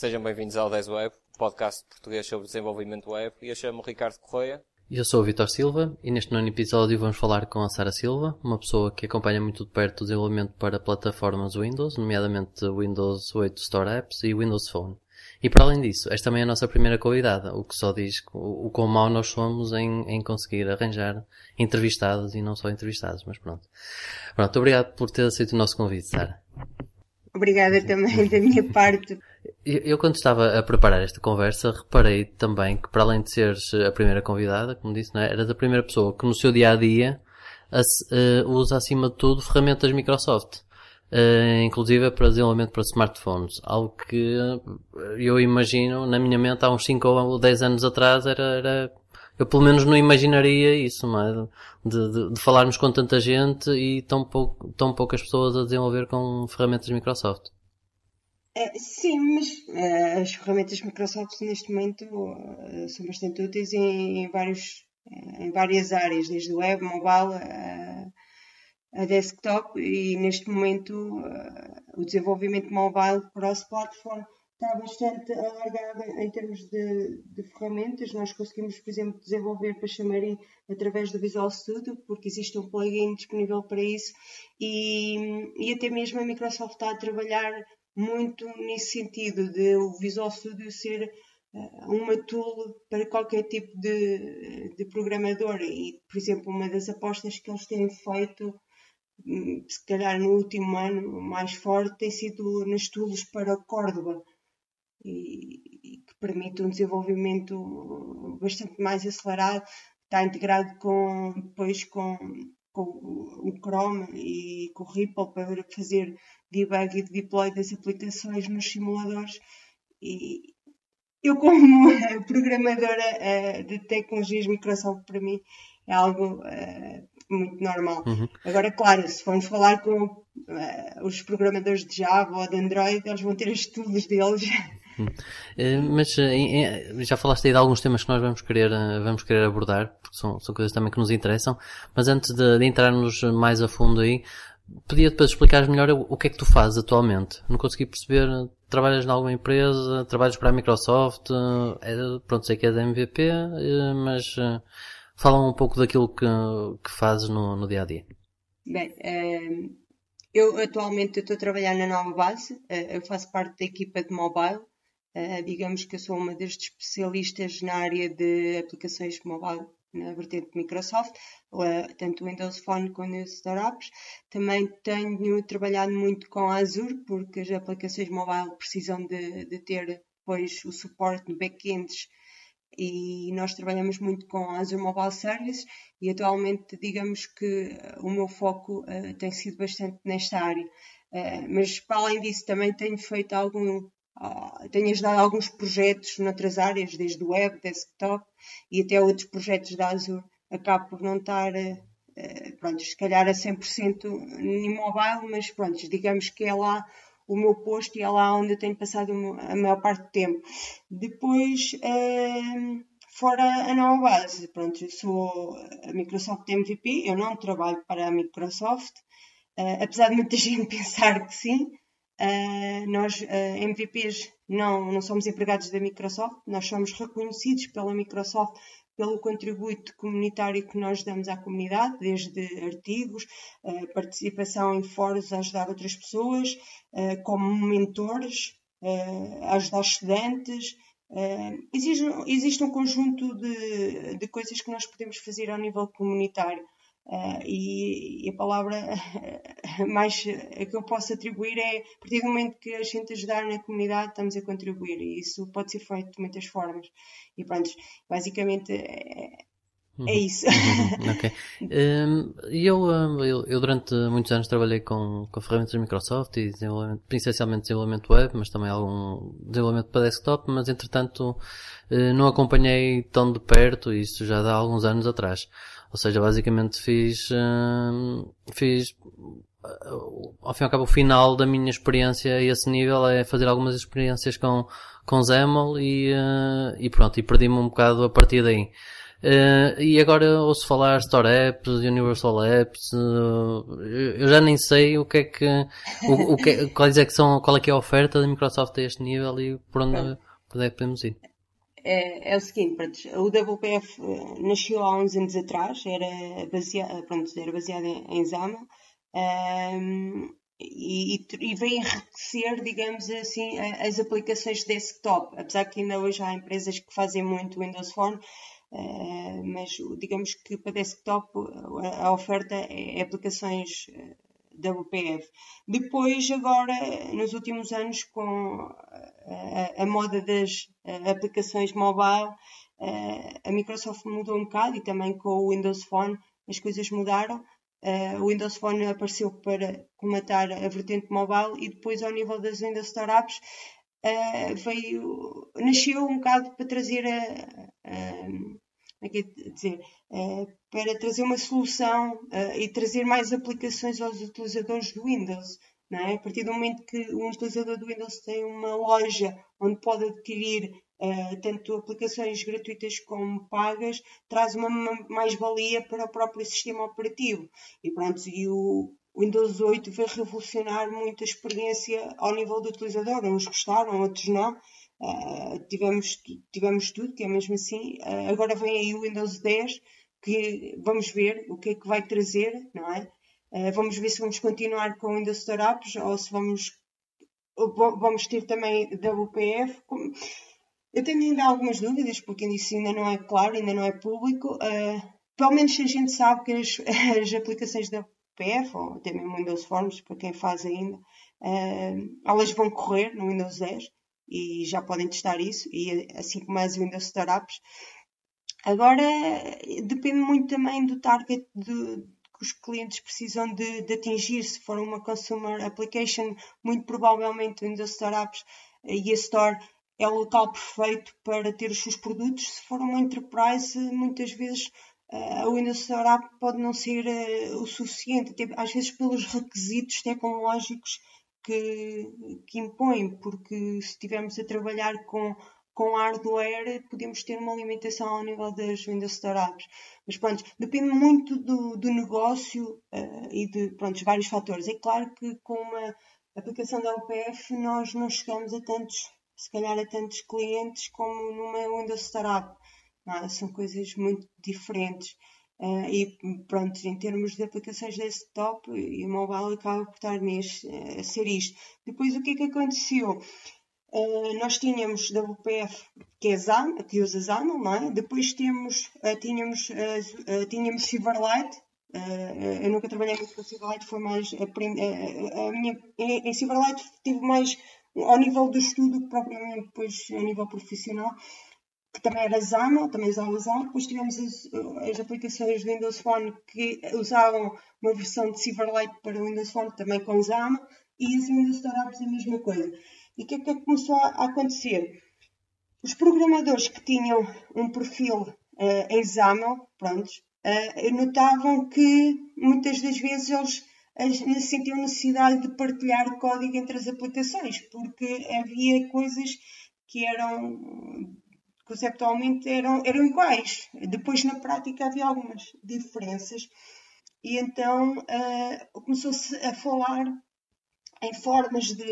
Sejam bem-vindos ao 10 Web, podcast português sobre desenvolvimento web, e eu chamo Ricardo Correia. Eu sou o Vitor Silva e neste nono episódio vamos falar com a Sara Silva, uma pessoa que acompanha muito de perto o desenvolvimento para plataformas Windows, nomeadamente Windows 8 Store Apps e Windows Phone. E para além disso, esta também é a nossa primeira convidada, o que só diz o, o quão mau nós somos em, em conseguir arranjar entrevistados e não só entrevistados, mas pronto. Pronto, obrigado por ter aceito o nosso convite, Sara. Obrigada também da minha parte. Eu, eu, quando estava a preparar esta conversa, reparei também que para além de seres a primeira convidada, como disse, não é? eras a primeira pessoa que no seu dia a dia uh, usa acima de tudo ferramentas Microsoft. Uh, inclusive para desenvolvimento para smartphones. Algo que eu imagino, na minha mente, há uns 5 ou 10 anos atrás, era, era eu pelo menos não imaginaria isso, não é? De, de, de, falarmos com tanta gente e tão, pouco, tão poucas pessoas a desenvolver com ferramentas Microsoft. É, sim, mas uh, as ferramentas Microsoft neste momento uh, são bastante úteis em, vários, em várias áreas, desde web, mobile, a desktop e neste momento o desenvolvimento mobile cross-platform está bastante alargada em termos de, de, ferramentas. Nós conseguimos, por exemplo, desenvolver para Xamarin através do Visual Studio, porque existe um plugin disponível para isso, e, e até mesmo a Microsoft está a trabalhar muito nesse sentido de o Visual Studio ser uh, uma tool para qualquer tipo de, de programador. E, por exemplo, uma das apostas que eles têm feito hum, se calhar no último ano mais forte tem sido nas tools para Córdoba e, e que permite um desenvolvimento bastante mais acelerado, está integrado com, depois com, com o Chrome e com o Ripple para fazer debug e deploy das aplicações nos simuladores. E eu, como programadora uh, de tecnologias Microsoft, para mim é algo uh, muito normal. Uhum. Agora, claro, se formos falar com uh, os programadores de Java ou de Android, eles vão ter tools deles Eh, mas eh, já falaste aí de alguns temas que nós vamos querer, eh, vamos querer abordar, porque são, são coisas também que nos interessam. Mas antes de, de entrarmos mais a fundo aí, pedia-te para explicares melhor o, que é que tu fazes atualmente. Não consegui perceber. Trabalhas em alguma empresa? Trabalhas para a Microsoft? É, pronto, sei que é da MVP, mas fala um pouco daquilo que, que fazes no, no dia a dia. Bem, eu atualmente estou a trabalhar na nova base, eu faço parte da equipa de mobile digamos que eu sou uma das especialistas na área de aplicações mobile na vertente Microsoft, tanto Windows Phone como Apps. Também tenho trabalhado muito com Azure, porque as aplicações mobile precisam de, de ter depois o suporte no back-ends e nós trabalhamos muito com Azure Mobile Service e atualmente digamos que o meu foco uh, tem sido bastante nesta área. Uh, mas para além disso também tenho feito algum Uh, tenho ajudado alguns projetos noutras áreas, desde web, desktop e até outros projetos da Azure. Acabo por não estar, uh, pronto, se calhar a 100% em mobile, mas pronto, digamos que é lá o meu posto e é lá onde eu tenho passado a maior parte do tempo. Depois, uh, fora a nova base, pronto, eu sou a Microsoft MVP, eu não trabalho para a Microsoft, uh, apesar de muita gente pensar que sim, Uh, nós, uh, ah, MVPs, não, não somos empregados da Microsoft, nós somos reconhecidos pela Microsoft pelo contributo comunitário que nós damos à comunidade, desde artigos, uh, participação em fóruns a ajudar outras pessoas, como mentores, a ajudar estudantes. existe, existe um conjunto de, de coisas que nós podemos fazer ao nível comunitário. Uh, e, e, a palavra mais que eu posso atribuir é a partir do momento que a gente ajudar na comunidade estamos a contribuir. E isso pode ser feito de muitas formas. E pronto, basicamente é, é isso. Uhum. ok. Um, eu, hum, eu, eu, durante muitos anos trabalhei com, com ferramentas da Microsoft e desenvolvimento, principalmente desenvolvimento web mas também algum desenvolvimento para desktop mas entretanto eh, não acompanhei tão de perto isso já há alguns anos atrás ou seja, basicamente fiz, uh, fiz, uh, ao fim e ao cabo, o final da minha experiência a esse nível é fazer algumas experiências com, com Zemel e, uh, e pronto, e perdi-me um bocado a partir daí. Uh, e agora ouço falar Store Apps, Universal Apps, uh, eu já nem sei o que é que, o, o que quais é que são, qual é que é a oferta da Microsoft a este nível e por onde, por onde é que podemos ir. É, é o seguinte, o WPF eh, nasceu há uns anos atrás, era baseado, pronto, era baseado em, em XAML, um, e, e, vem enriquecer, digamos assim, as aplicações desktop, apesar que ainda hoje há empresas que fazem muito Windows Phone, uh, mas digamos que para desktop a oferta é aplicações eh, WPF. Depois, agora, nos últimos anos, com a, a moda das aplicações mobile, a Microsoft mudou um bocado e também com o Windows Phone as coisas mudaram. Uh, o Windows Phone apareceu para comatar a vertente mobile e depois ao nível das Windows Startups uh, veio, nasceu um bocado para trazer a, a, é é dizer, uh, para trazer uma solução e trazer mais aplicações aos utilizadores do Windows. É? A partir do momento que um utilizador do Windows tem uma loja onde pode adquirir uh, tanto aplicações gratuitas como pagas, traz uma mais-valia para o próprio sistema operativo. E pronto, e o Windows 8 veio revolucionar muito a experiência ao nível do utilizador. Uns gostaram, outros não. Uh, tivemos, tivemos tudo, que é mesmo assim. Uh, agora vem aí o Windows 10, que vamos ver o que é que vai trazer, não é? Uh, vamos ver se vamos continuar com Windows Startups ou se vamos, vamos ter também WPF. Eu tenho ainda algumas dúvidas, porque isso ainda não é claro, ainda não é público. Pelo menos a gente sabe que as, as aplicações da WPF, ou até mesmo Windows Forms, para quem faz ainda, elas vão correr no Windows 10 e já podem testar isso, e assim como as Windows Startups. Agora, depende muito também do target de, que os clientes precisam de, de, atingir. Se for uma consumer application, muito provavelmente Windows Startups e a Store é o local perfeito para ter os seus produtos. Se for uma enterprise, muitas vezes uh, o Windows Startup pode não ser uh, o suficiente, até, às vezes pelos requisitos tecnológicos que, que impõe, porque se estivermos a trabalhar com com hardware podemos ter uma limitação ao nível das Windows Startups. Mas pronto, depende muito do, do negócio uh, e de pronto, vários fatores. É claro que com uma aplicação da UPF nós não chegamos a tantos, se calhar a tantos clientes como numa Windows Startup. É? São coisas muito diferentes. Uh, e pronto, em termos de aplicações desktop e mobile acaba por estar neste, a ser isto. Depois o que é que aconteceu? Uh, nós tínhamos WPF que, é que usa XAML, não é? Depois temos, uh, tínhamos, uh, tínhamos Silverlight. eu nunca trabalhei muito com Silverlight, foi mais a, a minha, em, em Silverlight tive mais ao nível do estudo propriamente depois a nível profissional que também era XAML, também usava XAML. Depois tivemos as, as, aplicações do Windows Phone que usavam uma versão de Silverlight para o Windows Phone, também com XAML, e as Windows Startups a mesma coisa. E o que é que começou a acontecer? Os programadores que tinham um perfil uh, em XAML, pronto, uh, notavam que muitas das vezes eles uh, sentiam necessidade de partilhar código entre as aplicações, porque havia coisas que eram conceptualmente eram, eram iguais. Depois, na prática, havia algumas diferenças. E então uh, começou-se a falar em formas de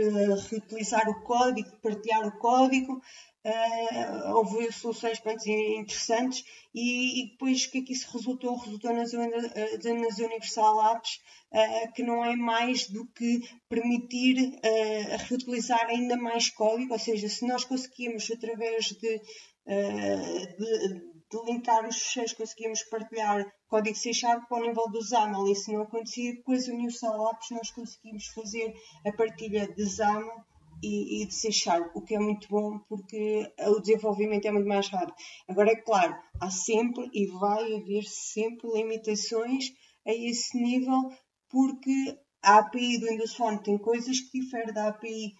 reutilizar o código, de partilhar o código. Uh, houve soluções pronto, interessantes e, e, depois o que é que isso resultou? Resultou nas, nas Universal Apps uh, que não é mais do que permitir uh, reutilizar ainda mais código, ou seja, se nós conseguimos através de, de de linkar os fecheiros, conseguimos partilhar código C Sharp ao nível do XAML. Isso não acontecia com as Universal Apps, nós conseguimos fazer a partilha de XAML e, e, de C Sharp, o que é muito bom porque o desenvolvimento é muito mais rápido. Agora, é claro, há sempre e vai haver sempre limitações a esse nível porque a API do Windows Phone tem coisas que diferem da API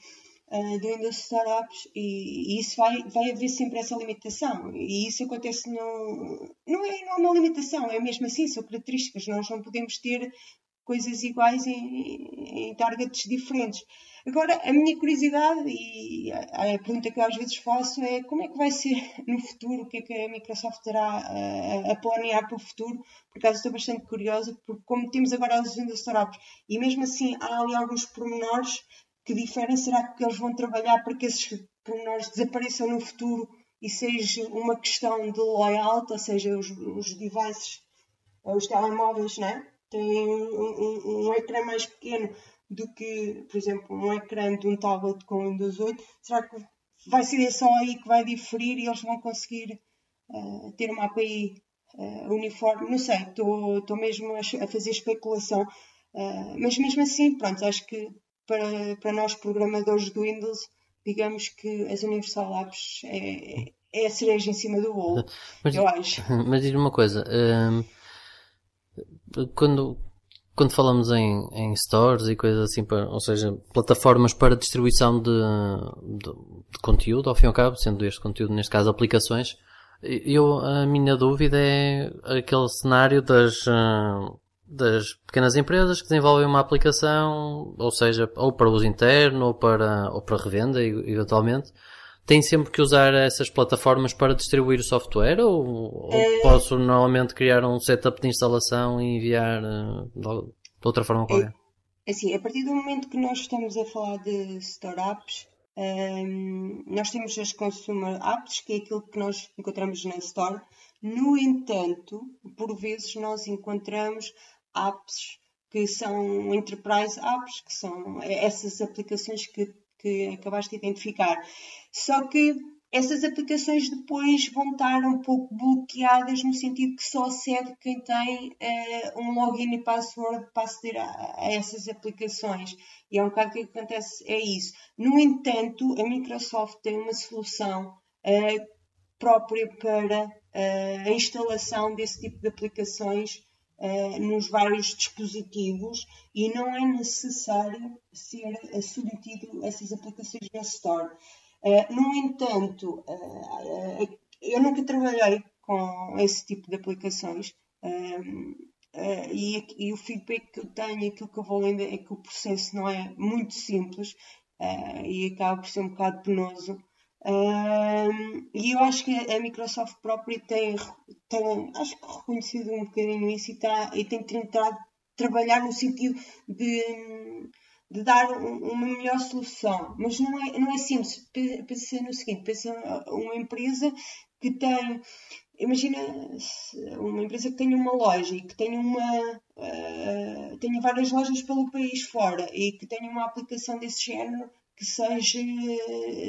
do Windows Startups e, isso vai, vai haver sempre essa limitação. E isso acontece no. Não é, não é uma limitação, é mesmo assim, são características. Nós não podemos ter coisas iguais em, em targets diferentes. Agora, a minha curiosidade e a, a, pergunta que eu às vezes faço é como é que vai ser no futuro, o que é que a Microsoft terá a, a planear para o futuro, por acaso estou bastante curiosa, porque como temos agora as agendas startups e mesmo assim há ali alguns pormenores que diferem, será que eles vão trabalhar para que esses pormenores desapareçam no futuro e seja uma questão de layout, ou seja, os, os devices, os telemóveis, né? têm um, um, um ecrã mais pequeno do que, por exemplo, um ecrã de um tablet com Windows 8, será que vai ser só aí que vai diferir e eles vão conseguir uh, ter uma API uh, eh, uniforme? Não sei, estou mesmo a, a, fazer especulação. Uh, mas mesmo assim, pronto, acho que para, para nós programadores do Windows, digamos que as Universal Labs é, é a cereja em cima do bolo, mas, eu acho. Mas diz-me uma coisa, um, quando, quando falamos em, em stores e coisas assim, para, ou seja, plataformas para distribuição de, de, de, conteúdo, ao fim e ao cabo, sendo este conteúdo, neste caso, aplicações, eu, a minha dúvida é aquele cenário das, ah, das pequenas empresas que desenvolvem uma aplicação, ou seja, ou para uso interno, ou para, ou para revenda, eventualmente, tem sempre que usar essas plataformas para distribuir o software ou, ou é... posso normalmente criar um setup de instalação e enviar uh, de outra forma qualquer? É, assim, a partir do momento que nós estamos a falar de store apps, um, ehm, nós temos as consumer apps, que é aquilo que nós encontramos na store. No entanto, por vezes nós encontramos apps que são enterprise apps, que são essas aplicações que que acabaste de identificar. Só que essas aplicações depois vão estar um pouco bloqueadas no sentido que só acede quem tem uh, um login e password para aceder a, a, essas aplicações. E é um bocado que acontece, é isso. No entanto, a Microsoft tem uma solução uh, própria para uh, a instalação desse tipo de aplicações uh, nos vários dispositivos e não é necessário ser submetido a essas aplicações na Store. Uh, no entanto, uh, eu nunca trabalhei com esse tipo de aplicações e, e, o feedback que eu tenho, aquilo que eu vou lendo, é que o processo não é muito simples e acaba por ser um bocado penoso e eu acho que a Microsoft própria tem, tem acho que reconhecido um bocadinho isso e, tá, e tem tentado trabalhar no sentido de, de dar uma melhor solução. Mas não é, não é simples. Pensa no seguinte, pensa uma empresa que tem, imagina uma empresa que tem uma loja e que tem uma uh, várias lojas pelo país fora e que tenha uma aplicação desse género que seja,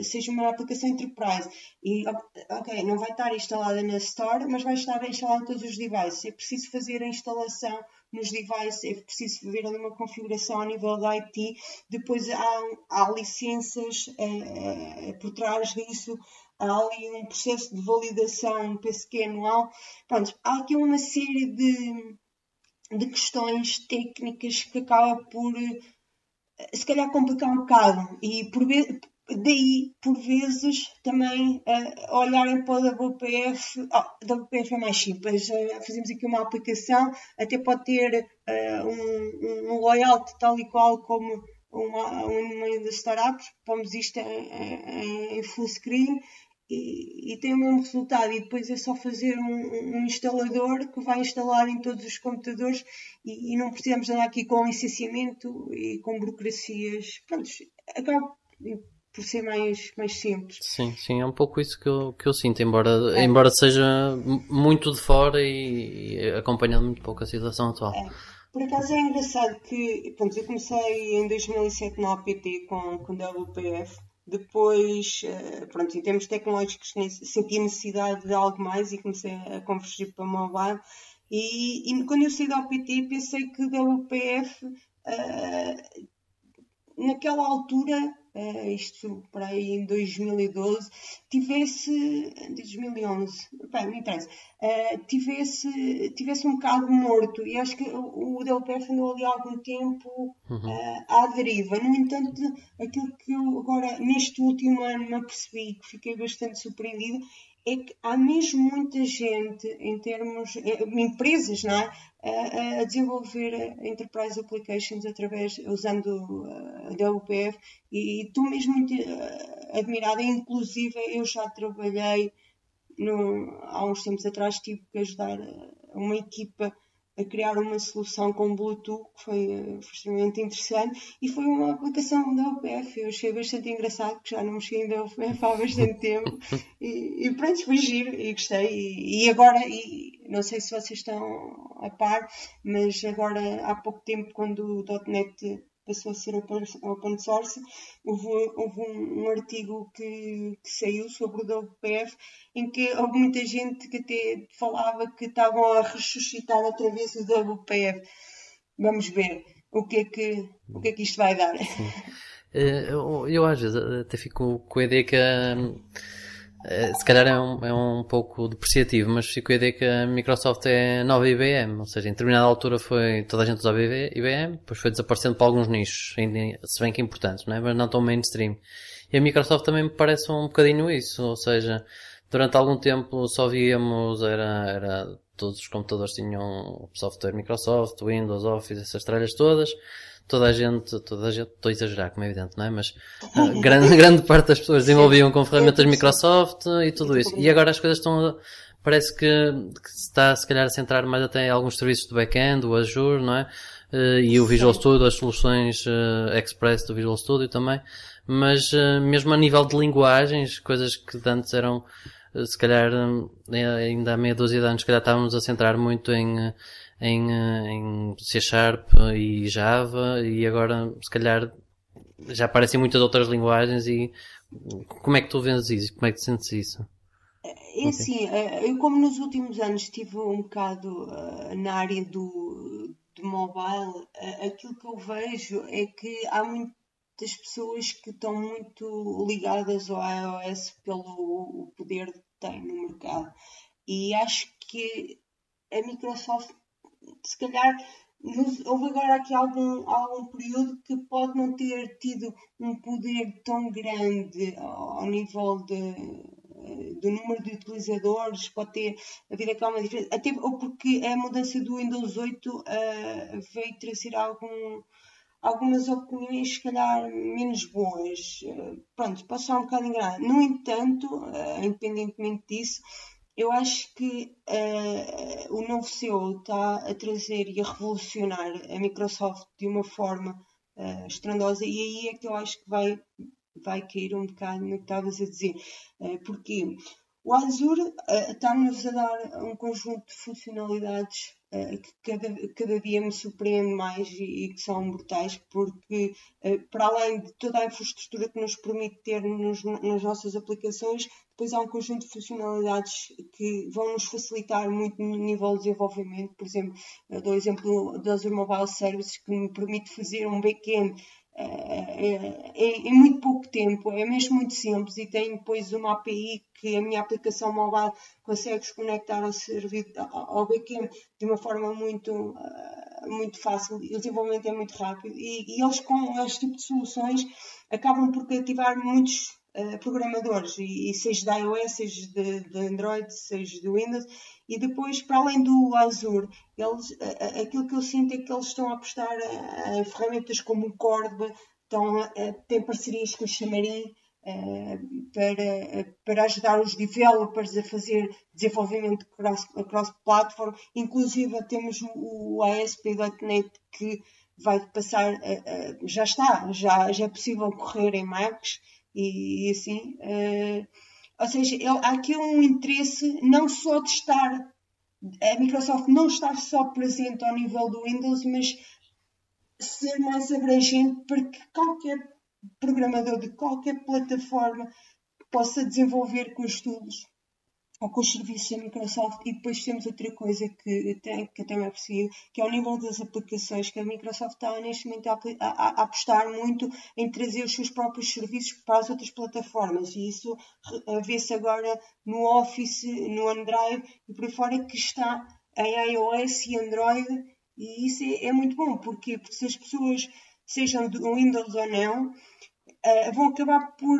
seja uma aplicação enterprise. E, ok, não vai estar instalada na Store, mas vai estar instalada em todos os devices. É preciso fazer a instalação nos devices, é preciso ver ali uma configuração a nível da IT. Depois há, há licenças é, por trás disso. Há ali um processo de validação, que é anual. Pronto, há aqui uma série de, de questões técnicas que acaba por se calhar complicar um bocado. E por vezes, daí por vezes também uh, olharem para o WPF, oh, WPF é mais simples, uh, fazemos aqui uma aplicação, até pode ter uh, um, um layout tal e qual como uma, uma das startups, pomos isto em, em, em full screen e, e, tem o mesmo resultado. E depois é só fazer um, um instalador que vai instalar em todos os computadores e, e, não precisamos andar aqui com licenciamento e com burocracias. Pronto, acaba por ser mais, mais simples. Sim, sim, é um pouco isso que eu, que eu sinto, embora, é. embora seja muito de fora e, e acompanhando muito pouco a situação atual. É. Por acaso é engraçado que, pronto, eu comecei em 2007 na APT com, com WPF depois, eh, pronto, em termos tecnológicos, senti a necessidade de algo mais e comecei a convergir para mobile. E, e quando eu saí da OPT, pensei que da UPF, uh, eh, naquela altura, uh, isto para aí em 2012, tivesse, 2011, bem, não interessa, uh, tivesse, tivesse um bocado morto e acho que o, o DLPF andou ali há algum tempo uhum. uh, à deriva. No entanto, aquilo que eu agora, neste último ano, me apercebi, que fiquei bastante surpreendido, é que há mesmo muita gente, em termos, eh, empresas, não é? A, a desenvolver enterprise applications através, usando a WPF e estou mesmo muito eh, admirada, inclusive eu já trabalhei no, há uns tempos atrás, tive que ajudar uma equipa a criar uma solução com Bluetooth que foi, eh, foi extremamente interessante e foi uma aplicação da UPF. Eu achei bastante engraçado, que já não mexi ainda UPF há bastante tempo e, e pronto, foi giro e gostei. E, e agora, e, não sei se vocês estão a par, mas agora há pouco tempo, quando o .NET passou a ser open source. Houve, houve um, um, artigo que, que, saiu sobre o WPF em que houve muita gente que até falava que estavam a ressuscitar outra vez o WPF. Vamos ver o que é que, o que, é que isto vai dar. Eh, eu, eu às vezes até fico com a ideia que eh, se calhar é um, é um pouco depreciativo, mas fico a ideia que a Microsoft é nova IBM, ou seja, em determinada altura foi toda a gente usava IBM, depois foi desaparecendo para alguns nichos, se bem que importantes, não é? mas não tão mainstream. E a Microsoft também me parece um bocadinho isso, ou seja, durante algum tempo só víamos, era, era todos os computadores tinham software Microsoft, Windows, Office, essas tralhas todas toda a gente, toda a gente, estou a exagerar, como é evidente, não é? Mas uh, grande, grande parte das pessoas desenvolviam com ferramentas Microsoft e tudo isso. E agora as coisas estão, parece que, que se está se calhar a centrar mais até em alguns serviços do back-end, o Azure, não é? Uh, e o Visual Studio, as soluções uh, Express do Visual Studio também. Mas uh, mesmo a nível de linguagens, coisas que antes eram, se calhar, ainda há meia dúzia de anos, se calhar estávamos a centrar muito em em, eh, em C Sharp e Java e agora se calhar já aparecem muitas outras linguagens e como é que tu vês isso? Como é que sentes isso? É okay. assim, eh, eu como nos últimos anos estive um bocado uh, na área do, do mobile, uh, aquilo que eu vejo é que há muitas pessoas que estão muito ligadas ao iOS pelo poder que tem no mercado. E acho que a Microsoft se calhar houve agora aqui algum, algum período que pode não ter tido um poder tão grande ao nível de, do número de utilizadores, pode ter havido aqui uma diferença, até ou porque a mudança do Windows 8 uh, veio trazer algum, algumas opiniões, se calhar, menos boas. Uh, pronto, posso estar um bocado enganado. No entanto, uh, independentemente disso, eu acho que uh, o novo CEO está a trazer e a revolucionar a Microsoft de uma forma uh, estrondosa e aí é que eu acho que vai, vai cair um bocado no que estavas a dizer. Uh, porque o Azure uh, está-nos a dar um conjunto de funcionalidades uh, que cada, cada dia me surpreende mais e, e que são brutais, porque uh, para além de toda a infraestrutura que nos permite ter nos, nas nossas aplicações, depois há um conjunto de funcionalidades que vão nos facilitar muito no nível de desenvolvimento. Por exemplo, eu dou o exemplo do Azure Mobile Services, que me permite fazer um back-end é, em muito pouco tempo, é mesmo muito simples e tem depois uma API que a minha aplicação mobile consegue se conectar ao serviço, ao backend de uma forma muito, ah, muito fácil, o desenvolvimento é muito rápido e, e eles com este tipo de soluções acabam por cativar muitos uh, programadores, e, e, seja de iOS, seja de, de, Android, seja de Windows, e depois, para além do Azure, eles, aquilo que eu sinto é que eles estão a apostar em ferramentas como o Cordoba, estão a, têm parcerias com o Xamarin, Uh, para, para ajudar os developers a fazer desenvolvimento cross-platform. Cross Inclusive temos o, ASP.NET que vai passar, já está, já, já é possível correr em Macs e, e assim. Uh, ou seja, há aqui um interesse não só de estar, a Microsoft não estar só presente ao nível do Windows, mas ser mais abrangente para que qualquer programador de qualquer plataforma possa desenvolver com os tools ou com os serviços da Microsoft e depois temos outra coisa que, tem, que eu também aprecio, que é o nível das aplicações, que a Microsoft está neste momento a, a, a, apostar muito em trazer os seus próprios serviços para as outras plataformas. E isso vê-se agora no Office, no Android e por aí fora que está em iOS e Android. E isso é, é muito bom, porque, se as pessoas sejam de Windows ou não, uh, vão acabar por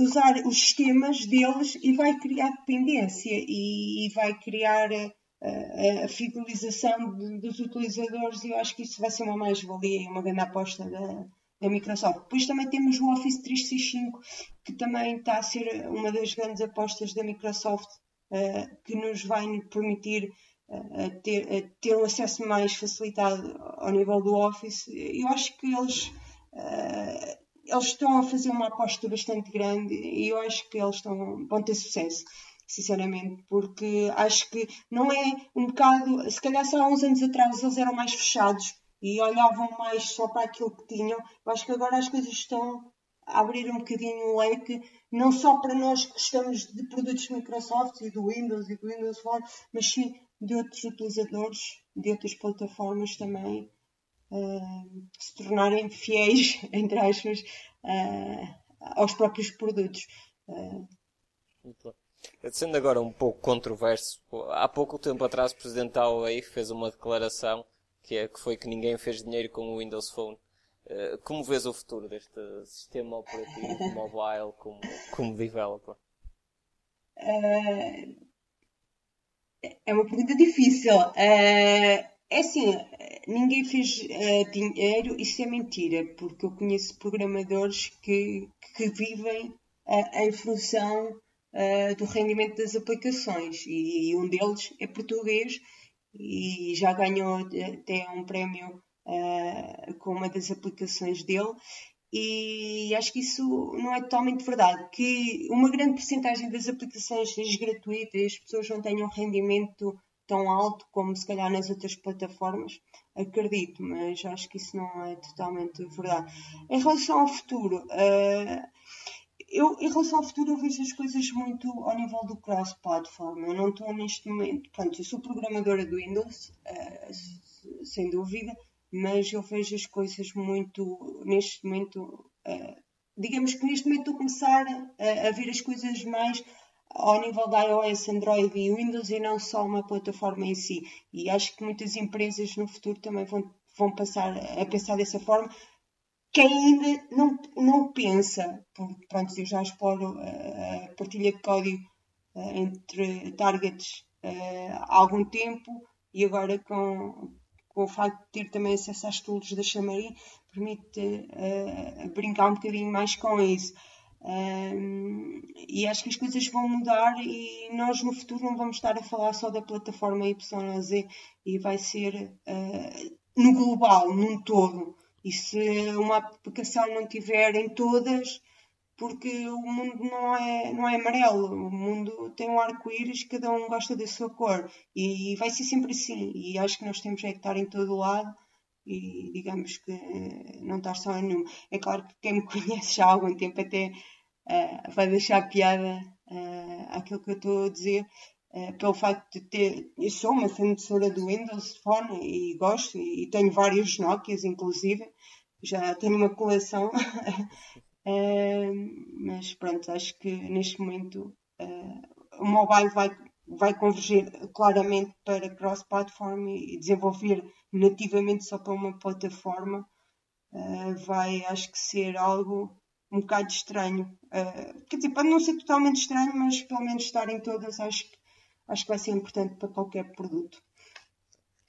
usar os sistemas deles e vai criar dependência e, e vai criar a, a fidelização de, dos utilizadores e eu acho que isso vai ser uma mais-valia e uma grande aposta da, da Microsoft. Depois também temos o Office 365, que também está a ser uma das grandes apostas da Microsoft, uh, que nos vai permitir uh, ter, uh, ter um acesso mais facilitado ao nível do Office. Eu acho que eles, eles estão a fazer uma aposta bastante grande e eu acho que eles estão, vão ter sucesso sinceramente, porque acho que não é um bocado, se calhar só há uns anos atrás eles eram mais fechados e olhavam mais só para aquilo que tinham. Eu acho que agora as coisas estão a abrir um bocadinho o leque, não só para nós que gostamos de produtos Microsoft e do Windows e do Windows Phone, mas sim de outros utilizadores, de outras plataformas também, uh, se tornarem fiéis, entre aspas, uh, aos próprios produtos. Uh. Sendo agora um pouco controverso, há pouco tempo atrás o Presidente da Huawei fez uma declaração que, é, que foi que ninguém fez dinheiro com o Windows Phone. Uh, como vês o futuro deste sistema operativo mobile como, como developer? Uh, é uma pergunta difícil. Uh, é assim, ninguém fez dinheiro, isso é mentira, porque eu conheço programadores que, que vivem em função uh, do rendimento das aplicações. E, e, um deles é português e já ganhou até um prémio uh, com uma das aplicações dele. E acho que isso não é totalmente verdade, que uma grande porcentagem das aplicações seja gratuita e as pessoas não tenham rendimento tão alto como se calhar nas outras plataformas, acredito, mas acho que isso não é totalmente verdade. Em relação ao futuro, uh, eu, em relação ao futuro, eu vejo as coisas muito ao nível do cross-platform. Eu não estou neste momento. Pronto, eu sou programadora do Windows, uh, sem dúvida, mas eu vejo as coisas muito. Neste momento. Uh, digamos que neste momento estou a começar a, a ver as coisas mais ao nível da iOS, Android e Windows e não só uma plataforma em si. E acho que muitas empresas no futuro também vão, vão passar a pensar dessa forma, quem ainda não, não pensa, pronto, eu já exploro a partilha de código eh, entre targets eh, há algum tempo e agora com, com o facto de ter também acesso às tools da Xamarin permite brincar um bocadinho mais com isso. E acho que as coisas vão mudar e nós no futuro não vamos estar a falar só da plataforma YZ e vai ser uh, no global, num todo. E se uma aplicação não tiver em todas, porque o mundo não é, não é amarelo, o mundo tem um arco-íris, cada um gosta da sua cor e vai ser sempre assim. E acho que nós temos é que estar em todo lado e digamos que não estar só em nenhum. É claro que quem me conhece já há algum tempo até uh, vai deixar piada uh, aquilo que eu estou a dizer, Uh, pelo facto de ter. Eu sou uma fornecedora do Windows Phone e gosto, e, e tenho vários Nokias, inclusive. Já tenho uma coleção. uh, mas pronto, acho que neste momento o mobile vai, vai converger claramente para cross-platform e desenvolver nativamente só para uma plataforma. vai, acho que, ser algo um bocado estranho. quer dizer, pode não ser totalmente estranho, mas pelo menos estar em todas, acho que acho que vai ser importante para qualquer produto.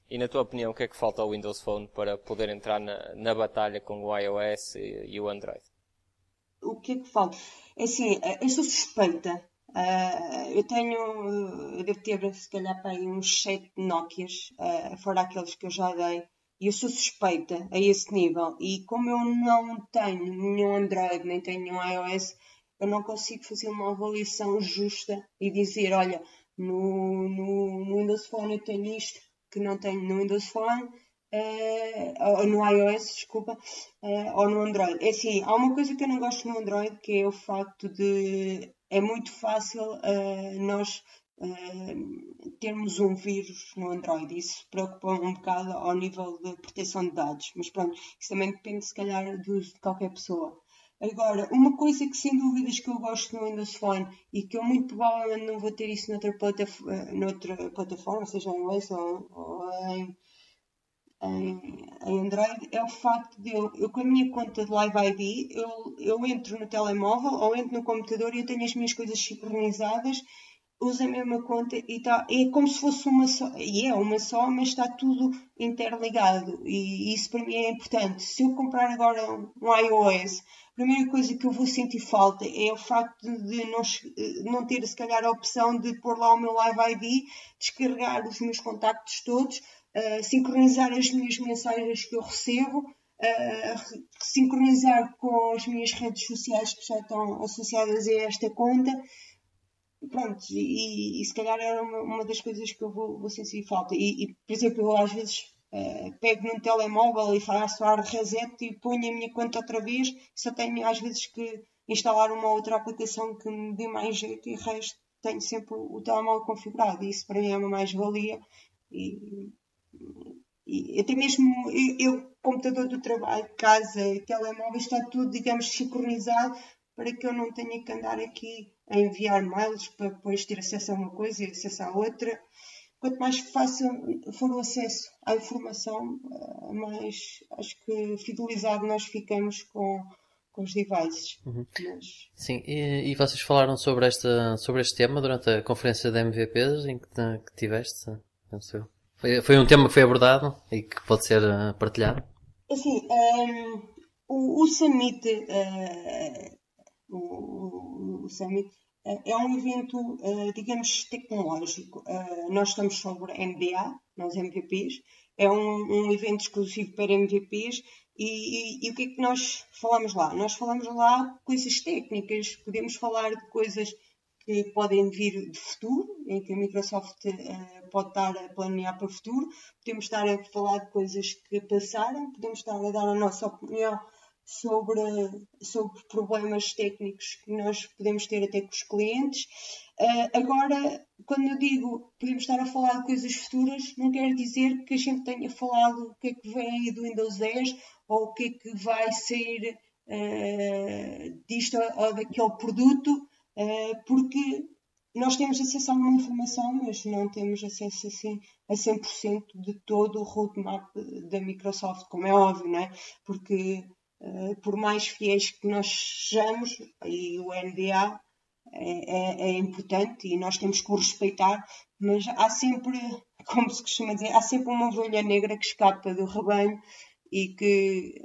E na tua opinião, o que é que falta ao Windows Phone para poder entrar na, na batalha com o iOS e, e, o Android? O que é que falta? É assim, eh, eu sou suspeita. Uh, eu tenho, eu devo ter se calhar para aí uns 7 Nokias, uh, fora aqueles que eu já dei, e eu sou suspeita a esse nível. E como eu não tenho nenhum Android, nem tenho nenhum iOS, eu não consigo fazer uma avaliação justa e dizer, olha, no, no, no Windows Phone eu tenho isto que não tenho no Windows Phone, uh, no iOS, desculpa, uh, ou no Android. É assim, há uma coisa que eu não gosto no Android que é o facto de é muito fácil uh, nós termos um vírus no Android. Isso preocupa um bocado ao nível de proteção de dados. Mas pronto, isso também depende se calhar de qualquer pessoa. Agora, uma coisa que sem dúvidas que eu gosto no Windows Phone e que eu muito provavelmente não vou ter isso noutra, plataf noutra plataforma, seja em iOS ou, ou em, em, Android é o facto de eu, eu, com a minha conta de Live ID, eu, eu entro no telemóvel ou entro no computador e eu tenho as minhas coisas sincronizadas, uso a mesma conta e tá, é como se fosse uma só, e é uma só, mas está tudo interligado e isso para mim é importante. Se eu comprar agora um iOS, a primeira coisa que eu vou sentir falta é o facto de não, não ter se calhar a opção de pôr lá o meu Live ID, descarregar os meus contactos todos, uh, sincronizar as minhas mensagens que eu recebo, uh, sincronizar com as minhas redes sociais que já estão associadas a esta conta. Pronto, e, e se calhar era uma, uma, das coisas que eu vou, vou sentir falta. E, e, por exemplo, eu às vezes uh, pego num telemóvel e faço ar reset e ponho a minha conta outra vez, só tenho às vezes que instalar uma outra aplicação que me dê mais jeito e o resto tenho sempre o, telemóvel configurado. Isso para mim é uma mais-valia e até mesmo eu, eu, computador do trabalho, casa, telemóvel, está tudo, digamos, sincronizado para que eu não tenha que andar aqui a enviar mails para depois ter acesso a uma coisa e acesso à outra. Quanto mais fácil for o acesso à informação, eh, mais acho que fidelizado nós ficamos com, com os devices. Uhum. Mas... Sim, e, e, vocês falaram sobre, esta, sobre este tema durante a conferência da MVPs em que, que tiveste, penso eu. Foi, foi um tema que foi abordado e que pode ser uh, partilhado? Assim, um, ehm, o, o Summit, uh, o, o, Summit uh, é um evento, digamos, tecnológico. nós estamos sobre MBA, nós MVPs, é um, um evento exclusivo para MVPs e, e, e, o que é que nós falamos lá? Nós falamos lá coisas técnicas, podemos falar de coisas que podem vir de futuro, em que a Microsoft uh, pode estar a planear para o futuro. Podemos estar a falar de coisas que passaram, podemos estar a dar a nossa opinião sobre, sobre problemas técnicos que nós podemos ter até com os clientes. Uh, agora, quando eu digo podemos estar a falar de coisas futuras, não quer dizer que a gente tenha falado o que é que vem aí do Windows 10 ou o que é que vai ser uh, disto ou daquele produto eh, porque nós temos acesso a uma informação, mas não temos acesso assim a 100% de todo o roadmap da Microsoft, como é óbvio, não é? Porque uh, por mais fiéis que nós sejamos, e o NDA é, é, é, importante e nós temos que o respeitar, mas há sempre, como se costuma dizer, há sempre uma ovelha negra que escapa do rebanho e que,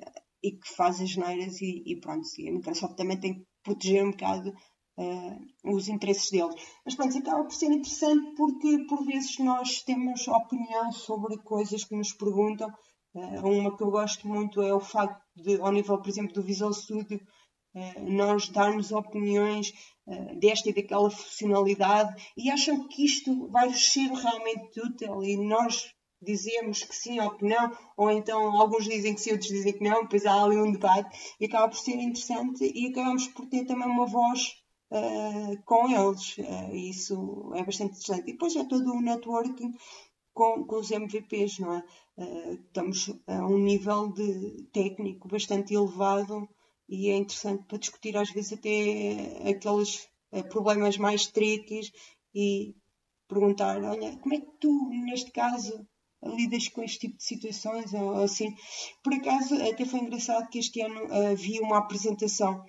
e que faz as neiras e, e pronto, e a Microsoft também tem que proteger um bocado uh, os interesses deles. Mas pronto, acaba por ser interessante porque por vezes nós temos opinião sobre coisas que nos perguntam. Uh, uma que eu gosto muito é o facto de, ao nível, por exemplo, do Visual Studio, uh, nós darmos opiniões desta e daquela funcionalidade e acham que isto vai ser realmente útil e nós dizemos que sim ou que não, ou então alguns dizem que sim, outros dizem que não, depois há ali um debate e acaba por ser interessante e acabamos por ter também uma voz uh, com eles. Uh, isso é bastante interessante. E depois é todo o networking com, com os MVPs, não é? Uh, estamos a um nível de técnico bastante elevado e é interessante para discutir às vezes até aqueles problemas mais tricky e perguntar, olha, como é que tu, neste caso, lidas com este tipo de situações ou assim. Por acaso, até foi engraçado que este ano havia uma apresentação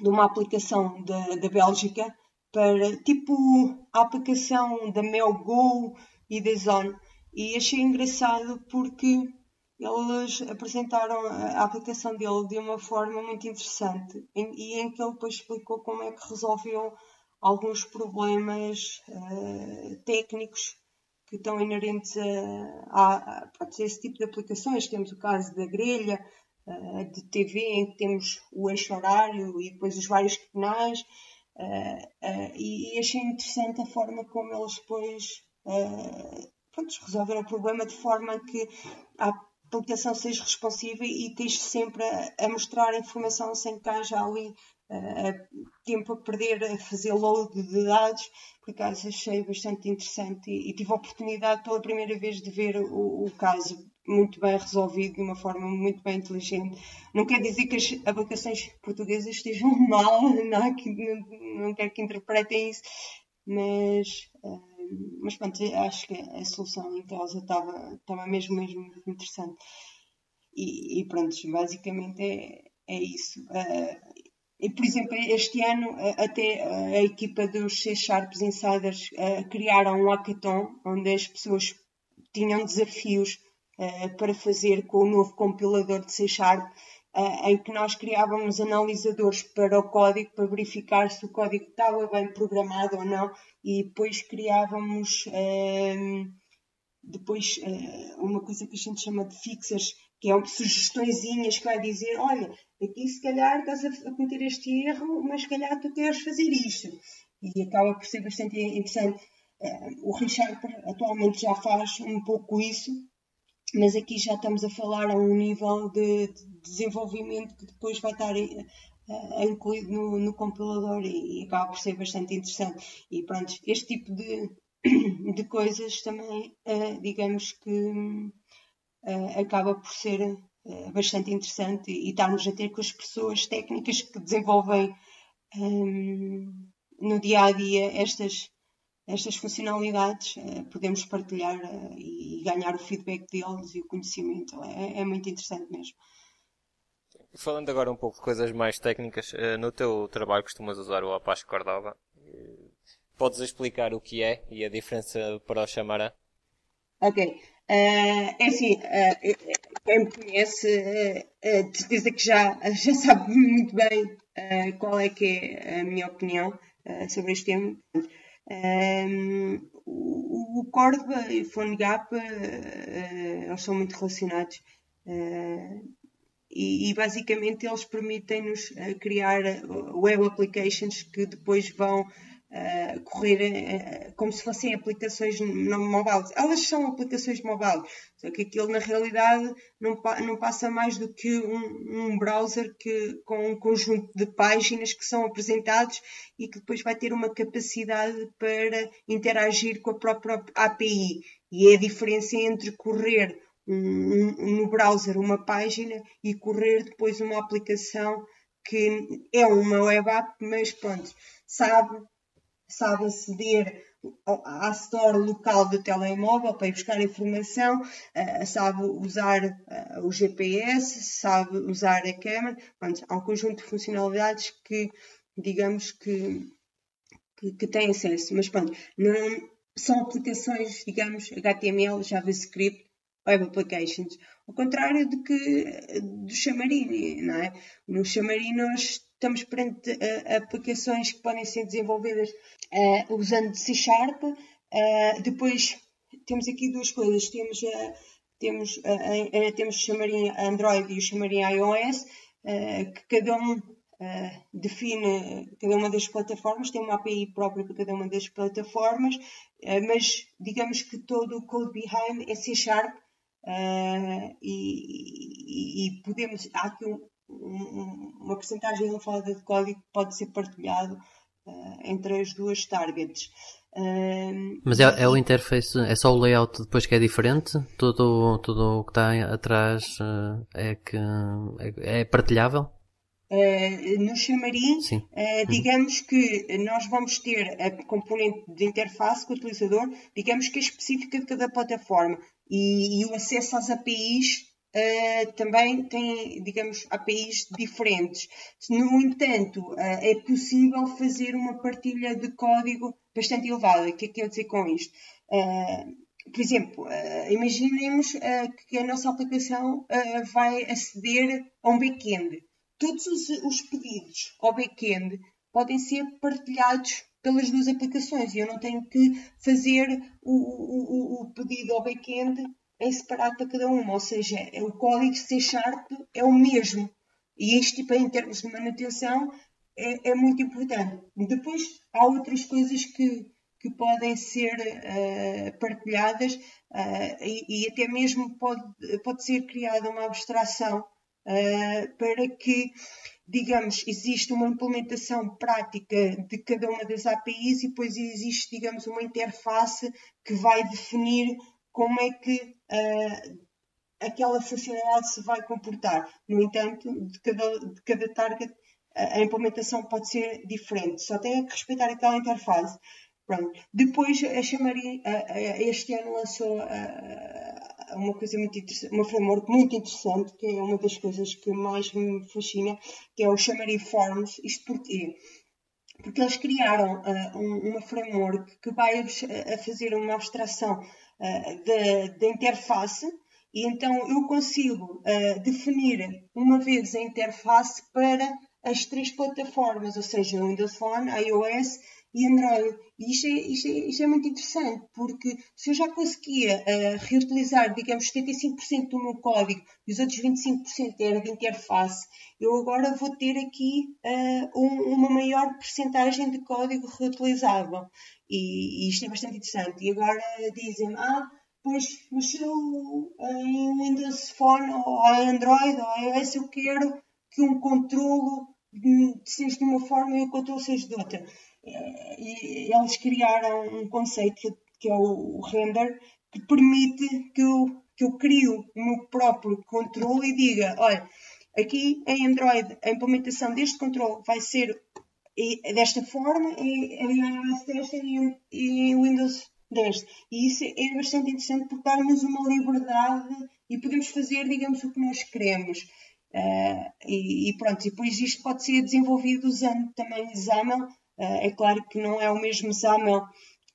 de uma aplicação da, da Bélgica para tipo a aplicação da MelGo e da Zone. E achei engraçado porque eles apresentaram a aplicação dele de uma forma muito interessante e em que ele depois explicou como é que resolveu alguns problemas uh, técnicos que estão inerentes a, a, a, a, esse tipo de aplicações. Temos o caso da grelha, de TV em que temos o eixo horário e depois os vários canais uh, uh, e, e, achei interessante a forma como eles depois pronto, resolveram o problema de forma que a aplicação seja responsiva e esteja sempre a, a, mostrar a informação sem que haja ali tempo a perder a fazer load de dados, por acaso achei bastante interessante e, e tive a oportunidade pela primeira vez de ver o, o caso muito bem resolvido, de uma forma muito bem inteligente. Não quer dizer que as aplicações portuguesas estejam mal, não, não, não quero que interpretem isso, mas uh, mas pronto, acho que a solução em causa estava, estava mesmo, mesmo muito interessante. E, e pronto, basicamente é, é isso. Uh, e, por exemplo, este ano até a equipa dos C Sharps Insiders criaram um hackathon onde as pessoas tinham desafios uh, para fazer com o novo compilador de C Sharp em que nós criávamos analisadores para o código para verificar se o código estava bem programado ou não e depois criávamos ehm, depois uh, uma coisa que a gente chama de fixers que é sugestõezinhas que vai dizer olha, aqui se calhar estás a cometer este erro mas se calhar tu queres fazer isto. E acaba por ser bastante interessante. Uh, o Richard atualmente já faz um pouco isso mas aqui já estamos a falar a um nível de, de desenvolvimento que depois vai estar uh, incluído no, no compilador e, e, acaba por ser bastante interessante. E pronto, este tipo de, de coisas também, uh, digamos que uh, acaba por ser bastante interessante e, e estarmos a ter com as pessoas técnicas que desenvolvem um, no dia a dia estas estas funcionalidades uh, podemos partilhar uh, e ganhar o feedback deles e o conhecimento. É, é, muito interessante mesmo. Falando agora um pouco de coisas mais técnicas, uh, no teu trabalho costumas usar o Apache Cordova. Podes explicar o que é e a diferença para o Xamarã? Ok. é assim, quem me conhece, de certeza que já, já sabe muito bem qual é que é a minha opinião sobre este tema. Um, o, o Córdoba e o PhoneGap, uh, eles são muito relacionados uh, e, e, basicamente eles permitem-nos criar web applications que depois vão uh, correr uh, como se fossem aplicações no mobile. Elas são aplicações mobile, só que aquilo na realidade não, não passa mais do que um, um, browser que, com um conjunto de páginas que são apresentados e que depois vai ter uma capacidade para interagir com a própria API. E é a diferença entre correr um, um, no browser uma página e correr depois uma aplicação que é uma web app, mas pronto, sabe sabe aceder à store local do telemóvel para ir buscar informação, uh, sabe usar uh, o GPS, sabe usar a câmera. Há um conjunto de funcionalidades que, digamos que, que, que têm acesso. Mas pronto, não, são aplicações, digamos, HTML, JavaScript, Web Applications. Ao contrário do que do Xamarin, não é? No Xamarin nós estamos perante uh, aplicações que podem ser desenvolvidas uh, usando C Sharp. Uh, depois temos aqui duas coisas. Temos, temos, temos o chamarim Android e o chamarim iOS, que cada um define, cada uma das plataformas tem uma API própria para cada uma das plataformas, mas digamos que todo o code behind é C Sharp. E, e, e, podemos, há aqui um, uma porcentagem elevada de código pode ser partilhado uh, entre as duas targets. Uh, Mas é, é, o interface, é só o layout depois que é diferente? Tudo, tudo o que está atrás uh, é que é, é partilhável? No Xamarin, uh, digamos que nós vamos ter a componente de interface com o utilizador, digamos que é específica de cada plataforma e, e o acesso às APIs Uh, também tem, digamos, APIs diferentes. No entanto, uh, é possível fazer uma partilha de código bastante elevada. O que é que quer dizer com isto? Uh, por exemplo, imaginemos que a nossa aplicação vai aceder a um back-end. Todos os, os pedidos ao back-end podem ser partilhados pelas duas aplicações e eu não tenho que fazer o, o, o pedido ao back-end em separado para cada uma, ou seja, é o código C Sharp é o mesmo. E isto, tipo, em termos de manutenção, é, é muito importante. Depois, há outras coisas que, que podem ser uh, partilhadas uh, e, e, até mesmo pode, pode ser criada uma abstração uh, para que, digamos, existe uma implementação prática de cada uma das APIs e depois existe, digamos, uma interface que vai definir como é que uh, aquela funcionalidade se vai comportar. No entanto, de cada, de cada target, a implementação pode ser diferente. Só tem que respeitar aquela interface. Pronto. Depois a Xamarin este ano lançou uma coisa muito interessante, uma framework muito interessante, que é uma das coisas que mais me fascina, que é o Xamarin Forms. Isto porquê? Porque eles criaram um, uma framework que vai a fazer uma abstração da, interface e então eu consigo uh, definir uma vez a interface para as três plataformas, ou seja, Windows Phone, iOS e Android. E isto é, isto, é, isto é muito interessante, porque se eu já conseguia uh, reutilizar, digamos, 75% do meu código e os outros 25% era de interface, eu agora vou ter aqui uh, um, uma maior percentagem de código reutilizável. E, e, isto é bastante interessante. E agora dizem ah, pois, mas se eu em Windows Phone ou Android ou iOS eu quero que um controlo seja de uma forma e o controle seja de outra e eles criaram um conceito que é o render, que permite que eu, que eu crio o meu próprio controle e diga, olha, aqui em Android a implementação deste controle vai ser desta forma em iOS desta e em Windows deste. E isso é bastante interessante porque dá-nos uma liberdade e podemos fazer, digamos, o que nós queremos. Uh, e, e, pronto, e depois isto pode ser desenvolvido usando também XAML é claro que não é o mesmo XAML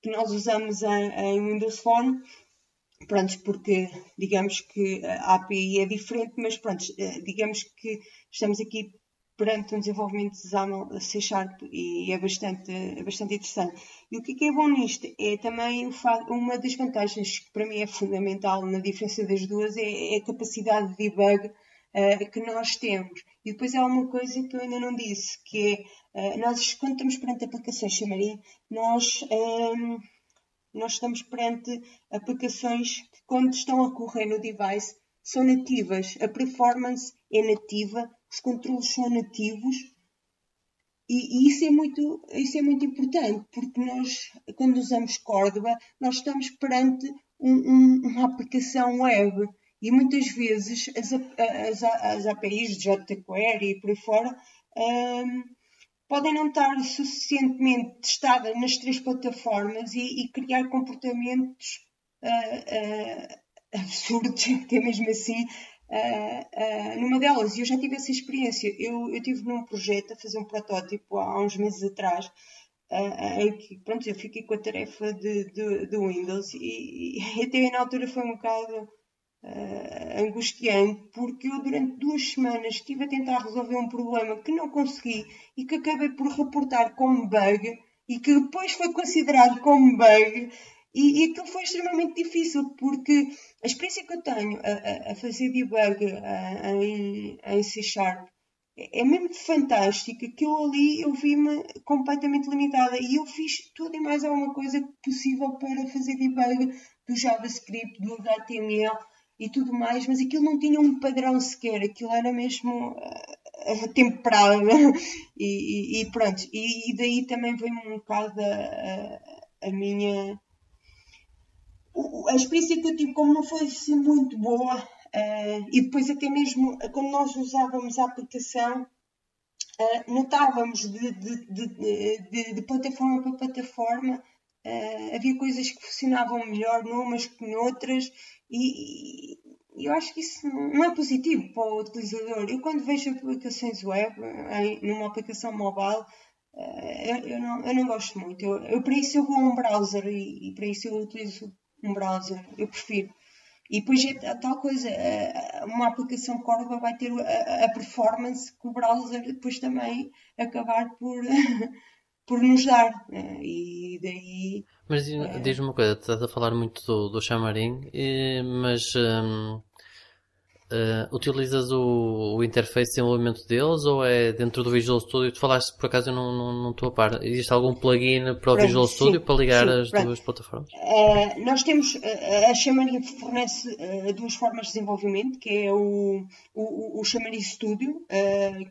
que nós usamos em, em Windows Phone, pronto, porque digamos que a API é diferente, mas pronto, eh, digamos que estamos aqui perante um desenvolvimento de XAML C Sharp e é bastante, é bastante interessante. E o que é, é bom nisto é também uma das vantagens que para mim é fundamental na diferença das duas é, é a capacidade de debug uh, que nós temos. E depois há uma coisa que eu ainda não disse, que é, uh, nós, quando estamos perante aplicações Xamarin, nós, um, ehm, nós estamos perante aplicações que, quando estão a correr no device, são nativas. A performance é nativa, os controles são nativos, e, e, isso, é muito, isso é muito importante, porque nós, quando usamos Córdoba, nós estamos perante um, um, uma aplicação web e muitas vezes as, as, as APIs de jQuery e por aí fora um, podem não estar suficientemente testadas nas três plataformas e, e criar comportamentos uh, uh, absurdos, que é mesmo assim, uh, numa delas. E eu já tive essa experiência. Eu, eu tive num projeto a fazer um protótipo há uns meses atrás em que pronto, eu fiquei com a tarefa de, de, de Windows e, e até na altura foi um bocado uh, angustiante, porque eu durante duas semanas estive a tentar resolver um problema que não consegui e que acabei por reportar como bug e que depois foi considerado como bug. E, e aquilo foi extremamente difícil, porque a experiência que eu tenho a, a fazer debug a, em, em C Sharp é mesmo fantástica que eu ali eu vi-me completamente limitada e eu fiz tudo e mais alguma coisa possível para fazer debug do JavaScript, do HTML e tudo mais, mas aquilo não tinha um padrão sequer, aquilo era mesmo uh, temperado e, e, e, pronto, e, e, daí também veio um bocado a, a, minha a experiência que eu tive como não foi assim muito boa uh, e depois até mesmo quando nós usávamos a aplicação uh, notávamos de, de, de, de, plataforma para plataforma Uh, havia coisas que funcionavam melhor numas que noutras e, eu acho que isso não é positivo para o utilizador. Eu quando vejo aplicações web em, numa aplicação mobile uh, eu, eu, não, eu não gosto muito. Eu, eu, para isso eu vou a um browser e, e, para isso eu utilizo um browser. Eu prefiro. E depois é a tal coisa, uh, uma aplicação Córdoba vai ter a, a performance que o browser depois também acabar por por nos dar. Né? E daí. Mas é... diz-me uma coisa, estás a falar muito do, do Xamarin, mas um, uh, eh, utilizas o, o interface de desenvolvimento deles ou é dentro do Visual Studio? Tu falaste por acaso eu não, não, não estou a par. Existe algum plugin para o pronto, Visual Studio sim, para ligar sim, as pronto. duas plataformas? Uh, nós temos, uh, a Xamarin fornece duas formas de desenvolvimento, que é o, o, o Xamarin Studio,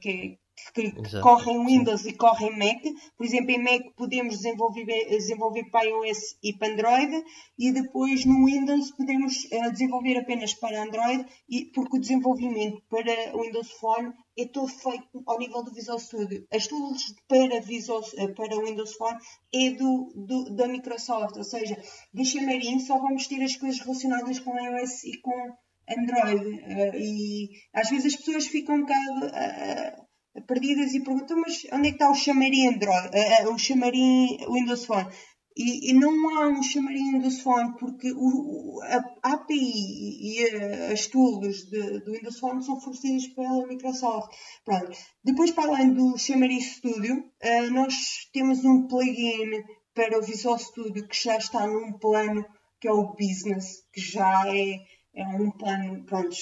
que é que, que correm Windows e correm Mac. Por exemplo, em Mac podemos desenvolver, desenvolver para iOS e para Android e depois no Windows podemos uh, desenvolver apenas para Android e, porque o desenvolvimento para o Windows Phone é todo feito ao nível do Visual Studio. As tools para, Visual, eh, para o Windows Phone é do, do, da Microsoft, ou seja, de Xamarin só vamos ter as coisas relacionadas com iOS e com Android. Uh, e às vezes as pessoas ficam um bocado uh, perdidas e perguntam, mas onde é que está o chamarim Android, uh, o chamarim Windows Phone? E, e, não há um chamarim Windows Phone porque o, a, API e as tools do Windows Phone são fornecidas pela Microsoft. Pronto. Depois, para além do chamarim Studio, nós temos um plugin para o Visual Studio que já está num plano que é o Business, que já é é um plano, pronto,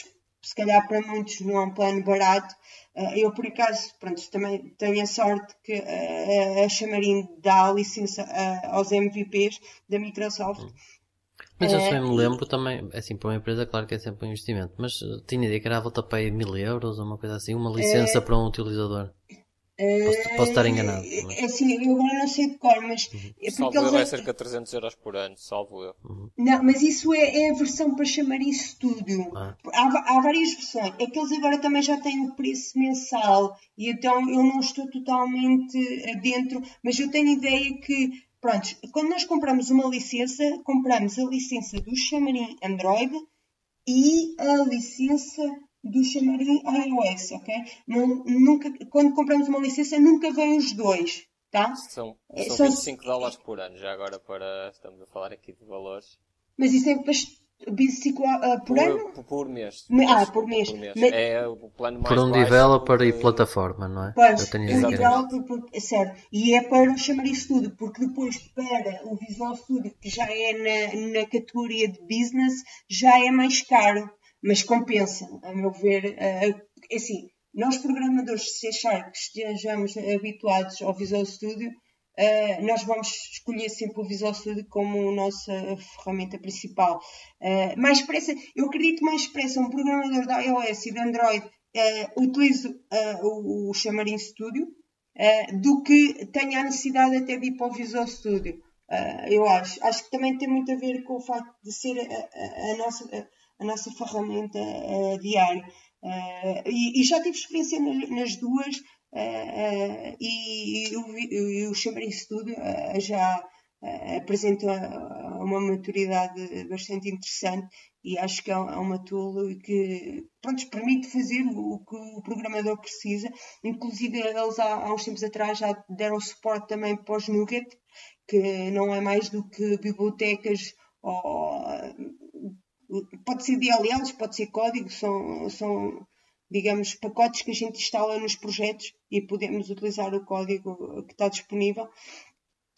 se calhar para muitos não é um plano barato. Eh, eu, por acaso, pronto, também tenho a sorte que eh, a Xamarin dá a licença eh, aos MVPs da Microsoft. Mas eu só me lembro também, é assim, para uma empresa, claro que é sempre um investimento, mas tinha ideia que era a volta para aí mil euros ou uma coisa assim, uma licença é... para um utilizador. Posso, posso, estar enganado. Mas... É assim, eu agora não sei de cor, mas. Uhum. É salvo eu é cerca de 300 euros por ano, salvo eu. Uhum. Não, mas isso é, é, a versão para chamar estúdio. Ah. Há, há, várias versões. É que eles agora também já têm o preço mensal e então eu não estou totalmente dentro, mas eu tenho ideia que. Pronto, quando nós compramos uma licença, compramos a licença do Xamarin Android e a licença do chamarim iOS, ok? Não, nunca, quando compramos uma licença, nunca vem os dois, tá? São, é, são, são 25 dólares por ano, já agora para, estamos a falar aqui de valores. Mas isso é para 25 uh, por, por, ano? Por, por mês. Ah, por mês. Por, mês. Mas... É o plano mais Por um developer porque... e plataforma, não é? Pois, Eu tenho um developer, é certo. E é para chamar isso tudo, porque depois para o Visual Studio, que já é na, na categoria de business, já é mais caro mas compensa, a meu ver. Uh, assim, nós programadores de C Sharp que estejamos habituados ao Visual Studio, uh, nós vamos escolher sempre o Visual Studio como nossa ferramenta principal. Uh, mais pressa, eu acredito mais pressa um programador de iOS e de Android uh, utilize o, o Xamarin Studio do que tenha a necessidade até de ir para o Visual Studio. eu acho. Acho que também tem muito a ver com o facto de ser a, a, a nossa a nossa ferramenta uh, diária. Uh, e, e, já tive experiência nas, nas duas uh, e, e, o, o Xamarin Studio já apresenta uma maturidade bastante interessante e acho que é, é uma tool que pronto, permite fazer o que o programador precisa. Inclusive, eles há, há uns tempos atrás já deram suporte também para os Nugget, que não é mais do que bibliotecas ou pode ser DLLs, pode ser código, são, são, digamos, pacotes que a gente instala nos projetos e podemos utilizar o código que está disponível.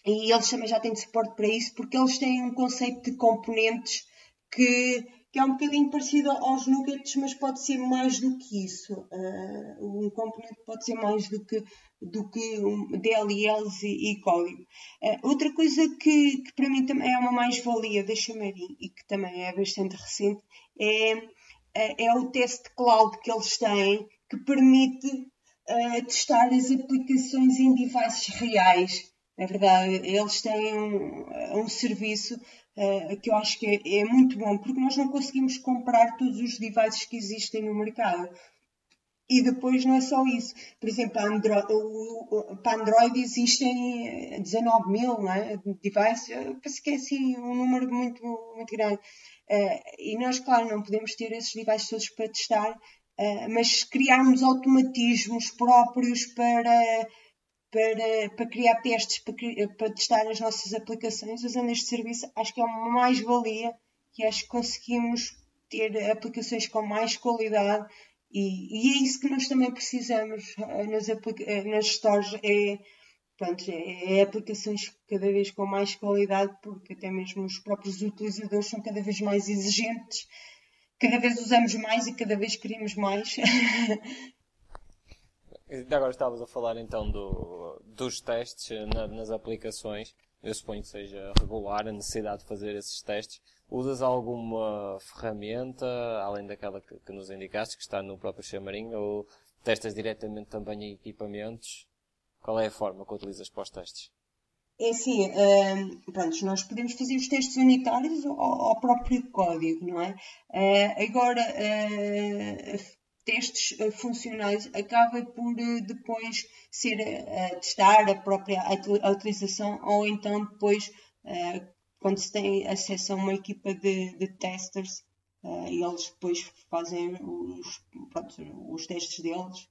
E eles também já têm suporte para isso, porque eles têm um conceito de componentes que, que é um bocadinho parecido aos nuggets, mas pode ser mais do que isso. Uh, um componente pode ser mais do que do que um, DLLs e, e código. Uh, outra coisa que, que, para mim também é uma mais-valia da Xamarin e que também é bastante recente é, uh, é o teste cloud que eles têm que permite testar as aplicações em devices reais. É verdade, eles têm um, um serviço uh, que eu acho que é, é, muito bom, porque nós não conseguimos comprar todos os devices que existem no mercado. E depois não é só isso. Por exemplo, Android, para Android existem 19 mil não é? devices, parece que é assim um número muito, muito grande. Uh, e nós, claro, não podemos ter esses devices todos para testar, mas criarmos automatismos próprios para, para, para criar testes, para, para testar as nossas aplicações usando este serviço, acho que é uma mais-valia e acho que conseguimos ter aplicações com mais qualidade e, e, é isso que nós também precisamos eh, nas, eh, nas stores, é, pronto, é, é, aplicações cada vez com mais qualidade, porque até mesmo os próprios utilizadores são cada vez mais exigentes, cada vez usamos mais e cada vez queremos mais. Agora estávamos a falar então do, dos testes na, nas aplicações. Eu suponho que seja regular a necessidade de fazer esses testes. Usas alguma ferramenta, além daquela que, que nos indicaste, que está no próprio Xamarin, ou testas diretamente também em equipamentos? Qual é a forma que utilizas para os testes? É assim, uh, pronto, nós podemos fazer os testes unitários ao, ao próprio código, não é? Uh, agora, uh, testes funcionais acaba por depois ser a testar a própria a utilização ou então depois quando se tem acesso a uma equipa de, de testers e eles depois fazem os, pronto, os testes deles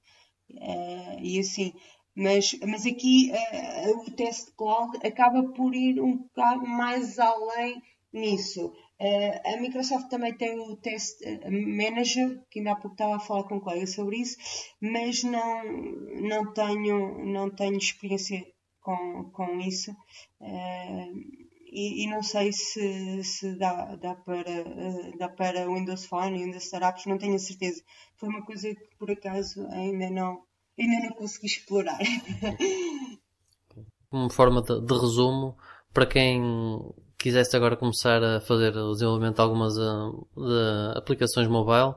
e assim mas, mas aqui o teste cloud acaba por ir um bocado mais além nisso. Uh, a Microsoft também tem o Test Manager, que ainda há pouco estava a falar com um colega sobre isso, mas não, não, tenho, não tenho experiência com, com isso. Uh, e, e, não sei se, se dá, dá, para, uh, dá para Windows Phone e Windows Startups, não tenho a certeza. Foi uma coisa que por acaso ainda não, ainda não consegui explorar. Uma forma de, de, resumo, para quem quisesse agora começar a fazer o desenvolvimento de algumas uh, de aplicações mobile,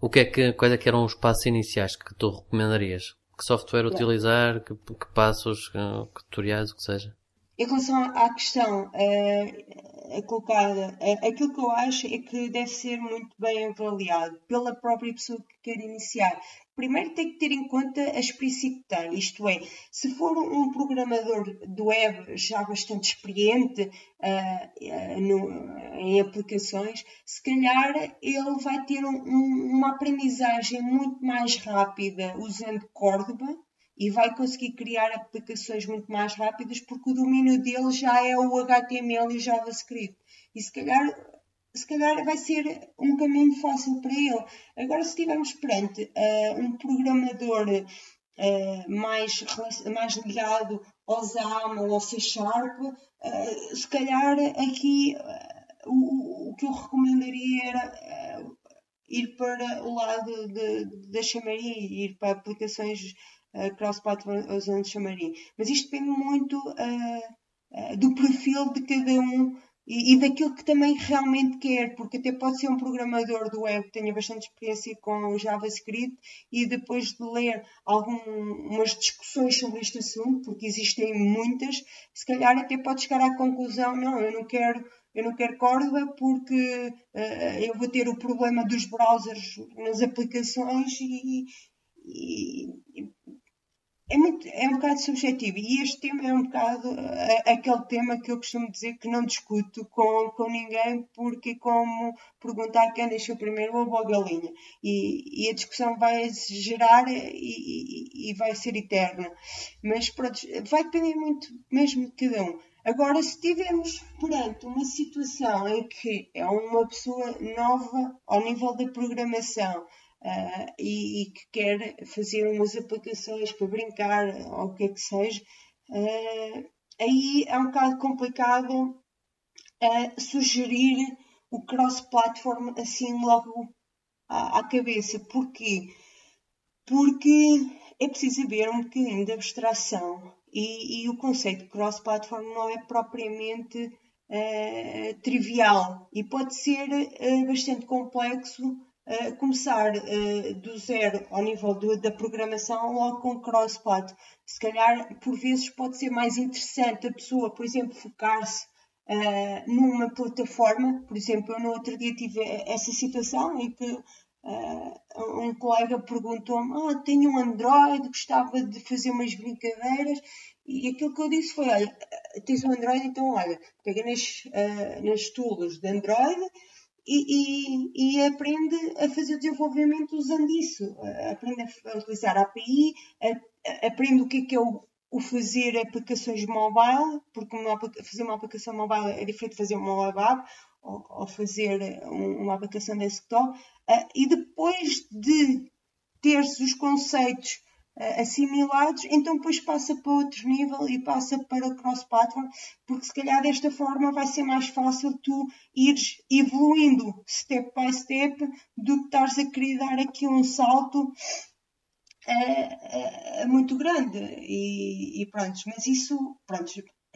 o que é que, quais é que eram os passos iniciais que tu recomendarias? Que software utilizar, que, que passos, que, que tutoriais, o que seja? Em relação à questão uh, colocada, uh, aquilo que eu acho é que deve ser muito bem avaliado pela própria pessoa que quer iniciar. Primeiro tem que ter em conta a experiência que tem, isto é, se for um programador do web já bastante experiente uh, no, em aplicações, se calhar ele vai ter um, uma aprendizagem muito mais rápida usando Córdoba e vai conseguir criar aplicações muito mais rápidas porque o domínio dele já é o HTML e o JavaScript. E se calhar, se calhar vai ser um caminho fácil para ele. Agora, se estivermos perante uh, um programador uh, mais, mais ligado ao XAML ou ao C Sharp, uh, se calhar aqui o, o, que eu recomendaria era ir para o lado da chamaria, ir para aplicações uh, cross-platform usando chamarim. Mas isto depende muito uh, do perfil de cada um e, e, daquilo que também realmente quer, porque até pode ser um programador do web que tenha bastante experiência com JavaScript e depois de ler algumas discussões sobre este assunto, porque existem muitas, se calhar até pode chegar à conclusão, não, eu não quero eu não quero Córdoba porque uh, eu vou ter o problema dos browsers nas aplicações e, e, é, muito, é um bocado subjetivo. E este tema é um bocado uh, aquele tema que eu costumo dizer que não discuto com, com ninguém porque é como perguntar quem deixou primeiro ovo ou a galinha. E, e a discussão vai gerar e, e, e, vai ser eterna. Mas pronto, vai depender muito mesmo de cada um. Agora se estivermos perante uma situação em que é uma pessoa nova ao nível da programação uh, e, e, que quer fazer umas aplicações para brincar ou o que é que seja, uh, aí é um bocado complicado uh, sugerir o cross-platform assim logo à, à cabeça. Porquê? Porque é preciso haver um bocadinho de abstração e, e o conceito de cross-platform não é propriamente uh, trivial e pode ser uh, bastante complexo começar uh, do zero ao nível do, da programação logo com cross-plat. Se calhar, por vezes, pode ser mais interessante a pessoa, por exemplo, focar-se uh, numa plataforma. Por exemplo, eu no outro dia tive essa situação em que um colega perguntou-me: ah, tenho um Android, gostava de fazer umas brincadeiras. E aquilo que eu disse foi: olha, tens um Android, então olha, pega nas, nas tools de Android e, e, e, aprende a fazer desenvolvimento usando isso. Aprende a utilizar a API, a, a, aprende o que é, que é o, o fazer aplicações mobile, porque uma, fazer uma aplicação mobile é diferente de fazer uma web app ou, ou fazer um, uma aplicação desktop. Uh, e depois de ter-se os conceitos assimilados, então depois passa para outro nível e passa para o cross-platform, porque se calhar desta forma vai ser mais fácil tu ires evoluindo step by step do que estares a querer dar aqui um salto é, é, é muito grande. E, e pronto, mas isso pronto,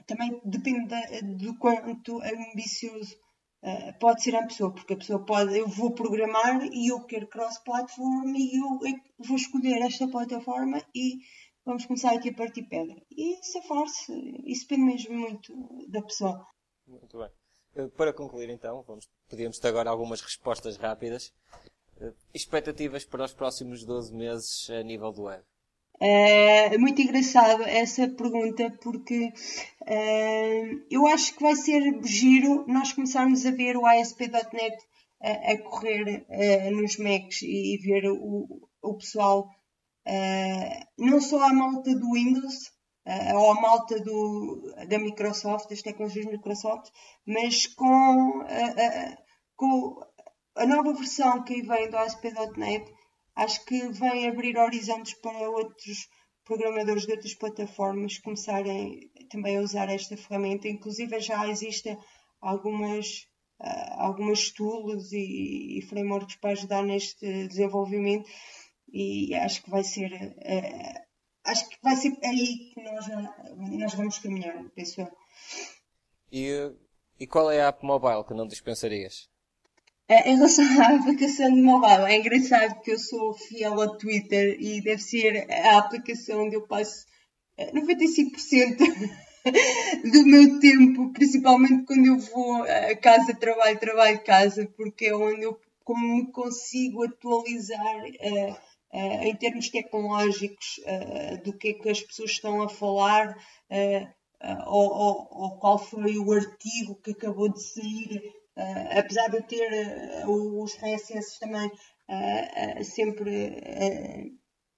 também depende da, do quanto ambicioso Uh, pode ser a pessoa, porque a pessoa pode, eu vou programar e eu quero cross-platform e eu vou escolher esta plataforma e vamos começar aqui a partir pedra. E é forte, isso depende mesmo muito da pessoa. Muito bem. Eh, para concluir então, vamos, pedimos-te agora algumas respostas rápidas. Uh, expectativas para os próximos 12 meses a nível do web? É muito engraçado essa pergunta porque uh, eu acho que vai ser giro nós começarmos a ver o ASP.NET a, a correr nos Macs e, ver o, o pessoal, não só a malta do Windows ou a malta do, da Microsoft, das tecnologias Microsoft, mas com, com a nova versão que vem do ASP.NET acho que vem abrir horizontes para outros programadores de outras plataformas começarem também a usar esta ferramenta. Inclusive já existem algumas, uh, algumas tools e, e, frameworks para ajudar neste desenvolvimento e acho que vai ser uh, acho que vai ser aí que nós, nós vamos caminhar, penso eu. E, e qual é a app mobile que não dispensarias? Em relação à aplicação de mobile, é engraçado que eu sou fiel ao Twitter e deve ser a aplicação onde eu passo 95% eh, do meu tempo, principalmente quando eu vou a casa, trabalho, trabalho, casa, porque é onde eu como me consigo atualizar uh, uh, em termos tecnológicos uh, do que é que as pessoas estão a falar ou, ou, ou qual foi o artigo que acabou de sair Uh, apesar de eu ter uh, os RSS também uh, sempre,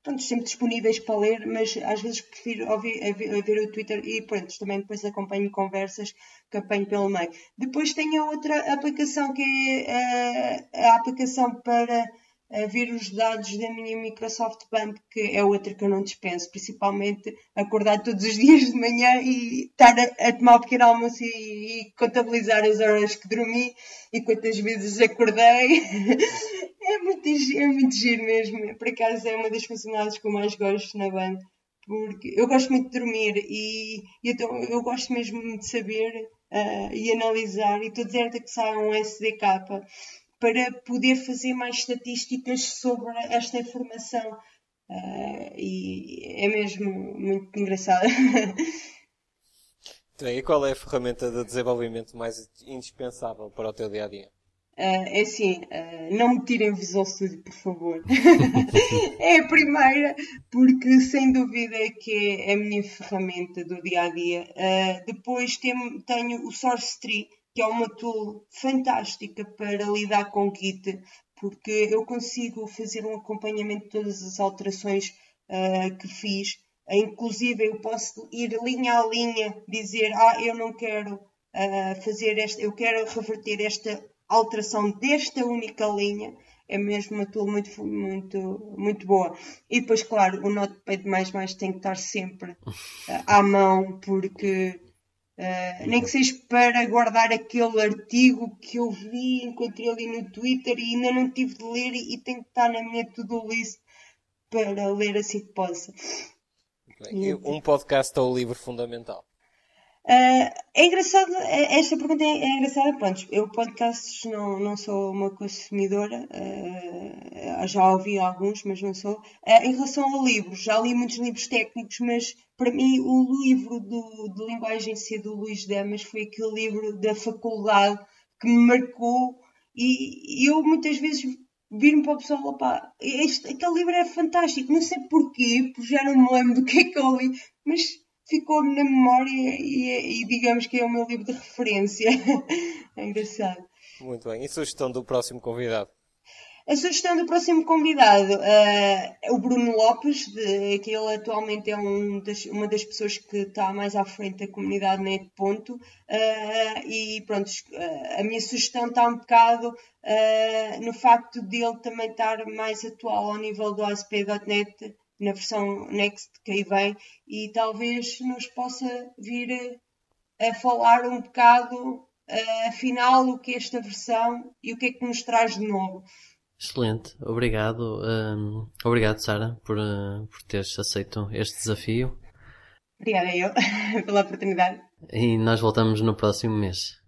pronto, sempre disponíveis para ler, mas às vezes prefiro ouvir, ver, o Twitter e pronto, também depois acompanho conversas que apanho pelo meio. Depois tenho a outra aplicação que é a aplicação para a ver os dados da minha Microsoft Bank, que é outra que eu não dispenso, principalmente acordar todos os dias de manhã e estar a, a tomar o pequeno almoço e, e, contabilizar as horas que dormi e quantas vezes acordei. é, muito, é muito giro mesmo. Por acaso é uma das funcionalidades que eu mais gosto na Bank, porque eu gosto muito de dormir e, e então eu gosto mesmo de saber uh, e analisar e estou certa que sai um SDK para poder fazer mais estatísticas sobre esta informação. Uh, e é mesmo muito engraçado. Então, e qual é a ferramenta de desenvolvimento mais indispensável para o teu dia a dia? Uh, é assim, uh, não me tirem Visual Studio, por favor. é a primeira, porque sem dúvida é que é a minha ferramenta do dia a dia. Depois tem, tenho o Source Tree, que é uma tool fantástica para lidar com Git, porque eu consigo fazer um acompanhamento de todas as alterações uh, que fiz. Inclusive, eu posso ir linha a linha, dizer, ah, eu não quero uh, fazer esta, eu quero reverter esta alteração desta única linha. É mesmo uma tool muito, muito, muito boa. E depois, claro, o Notepad++ tem que estar sempre uh, à mão, porque Uh, nem que seja para guardar aquele artigo que eu vi, encontrei ali no Twitter e ainda não tive de ler e, tem que estar na minha to-do list para ler assim que possa. um podcast ou livro fundamental? Uh, é engraçado, é, esta pergunta é, é, engraçada. Pronto, eu podcasts não, não sou uma consumidora, uh, já ouvi alguns, mas não sou. Uh, em relação a livros, já li muitos livros técnicos, mas para mim o livro do, de linguagem C do Luís Damas foi aquele livro da faculdade que me marcou e, e eu muitas vezes vir-me para o pessoal, opá, este, aquele livro é fantástico, não sei porquê, porque já não me lembro do que é que eu li, mas ficou-me na memória e, e, digamos que é o meu livro de referência. é engraçado. Muito bem. E sugestão do próximo convidado? A sugestão do próximo convidado uh, é o Bruno Lopes, de, que ele atualmente é um das, uma das pessoas que está mais à frente da comunidade Net Ponto. Uh, e pronto, uh, a minha sugestão está um bocado no facto de ele também estar mais atual ao nível do ASP.NET na versão Next que aí vem e talvez nos possa vir a falar um bocado afinal o que é esta versão e o que é que nos traz de novo. Excelente, obrigado, um, obrigado Sara por, uh, por teres aceito este desafio. Obrigada eu pela oportunidade. E nós voltamos no próximo mês.